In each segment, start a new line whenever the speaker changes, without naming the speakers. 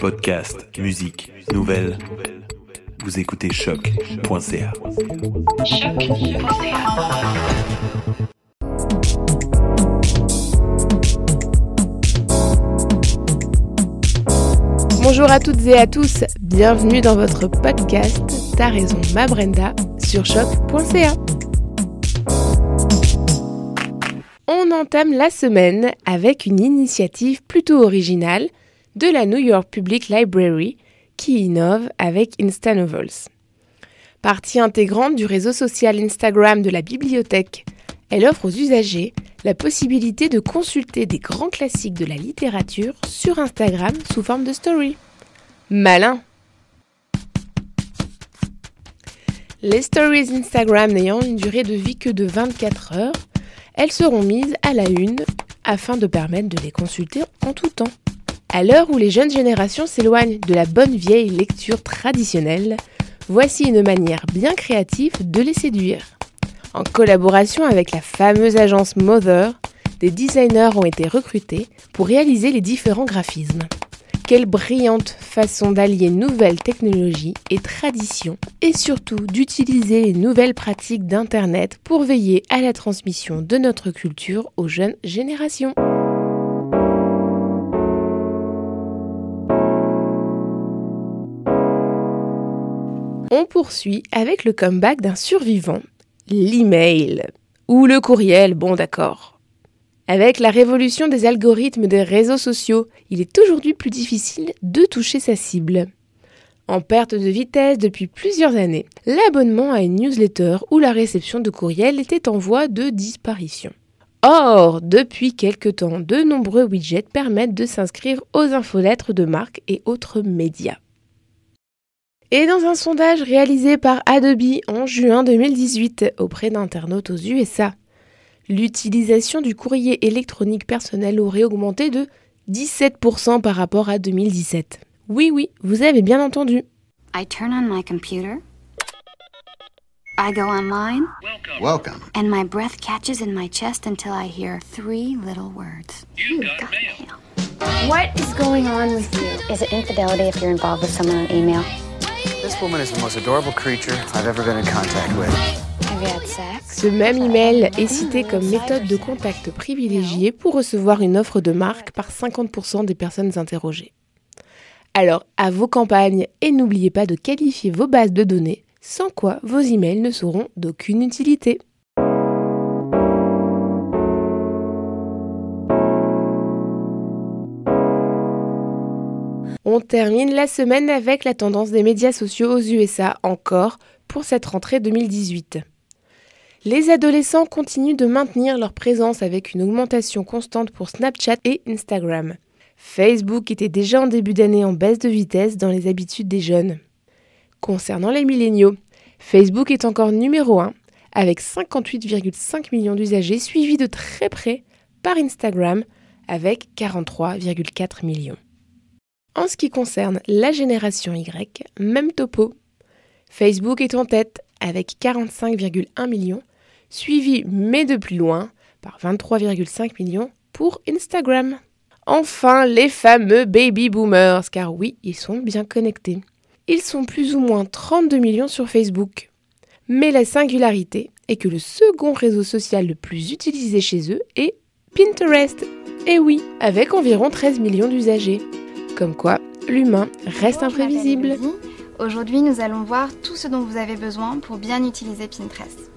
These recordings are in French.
Podcast, musique, nouvelles. Vous écoutez choc.ca.
Bonjour à toutes et à tous, bienvenue dans votre podcast T'as raison ma Brenda sur choc.ca. On entame la semaine avec une initiative plutôt originale de la New York Public Library qui innove avec InstaNovels. Partie intégrante du réseau social Instagram de la bibliothèque, elle offre aux usagers la possibilité de consulter des grands classiques de la littérature sur Instagram sous forme de story. Malin Les stories Instagram n'ayant une durée de vie que de 24 heures, elles seront mises à la une afin de permettre de les consulter en tout temps. À l'heure où les jeunes générations s'éloignent de la bonne vieille lecture traditionnelle, voici une manière bien créative de les séduire. En collaboration avec la fameuse agence Mother, des designers ont été recrutés pour réaliser les différents graphismes. Quelle brillante façon d'allier nouvelles technologies et traditions et surtout d'utiliser les nouvelles pratiques d'Internet pour veiller à la transmission de notre culture aux jeunes générations. On poursuit avec le comeback d'un survivant, l'email. Ou le courriel, bon d'accord. Avec la révolution des algorithmes des réseaux sociaux, il est aujourd'hui plus difficile de toucher sa cible. En perte de vitesse depuis plusieurs années, l'abonnement à une newsletter ou la réception de courriel était en voie de disparition. Or, depuis quelque temps, de nombreux widgets permettent de s'inscrire aux infolettres de marques et autres médias. Et dans un sondage réalisé par Adobe en juin 2018 auprès d'internautes aux USA, l'utilisation du courrier électronique personnel aurait augmenté de 17% par rapport à 2017. Oui, oui, vous avez bien entendu.
I turn on my computer. I go online.
Welcome.
And my breath catches in my chest until I hear three little words. You got, mail.
What is going on with you?
Is it infidelity if you're involved with someone on email?
This woman is the most adorable creature I've ever been in contact with.
Have you had sex?
Ce même email est cité comme méthode de contact privilégiée pour recevoir une offre de marque par 50% des personnes interrogées. Alors, à vos campagnes et n'oubliez pas de qualifier vos bases de données, sans quoi vos emails ne seront d'aucune utilité. On termine la semaine avec la tendance des médias sociaux aux USA encore pour cette rentrée 2018. Les adolescents continuent de maintenir leur présence avec une augmentation constante pour Snapchat et Instagram. Facebook était déjà en début d'année en baisse de vitesse dans les habitudes des jeunes. Concernant les milléniaux, Facebook est encore numéro 1 avec 58,5 millions d'usagers suivis de très près par Instagram avec 43,4 millions. En ce qui concerne la génération Y, même topo. Facebook est en tête avec 45,1 millions, suivi mais de plus loin par 23,5 millions pour Instagram. Enfin, les fameux baby boomers, car oui, ils sont bien connectés. Ils sont plus ou moins 32 millions sur Facebook. Mais la singularité est que le second réseau social le plus utilisé chez eux est Pinterest. Et oui, avec environ 13 millions d'usagers. Comme quoi, l'humain reste
Bonjour,
imprévisible.
Aujourd'hui, nous allons voir tout ce dont vous avez besoin pour bien utiliser Pinterest.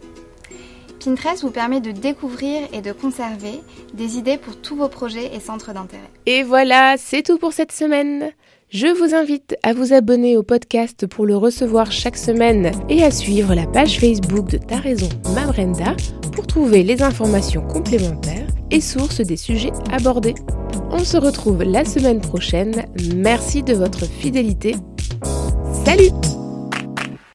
Pinterest vous permet de découvrir et de conserver des idées pour tous vos projets et centres d'intérêt.
Et voilà, c'est tout pour cette semaine. Je vous invite à vous abonner au podcast pour le recevoir chaque semaine et à suivre la page Facebook de Ta raison, ma Brenda pour trouver les informations complémentaires et sources des sujets abordés. On se retrouve la semaine prochaine. Merci de votre fidélité. Salut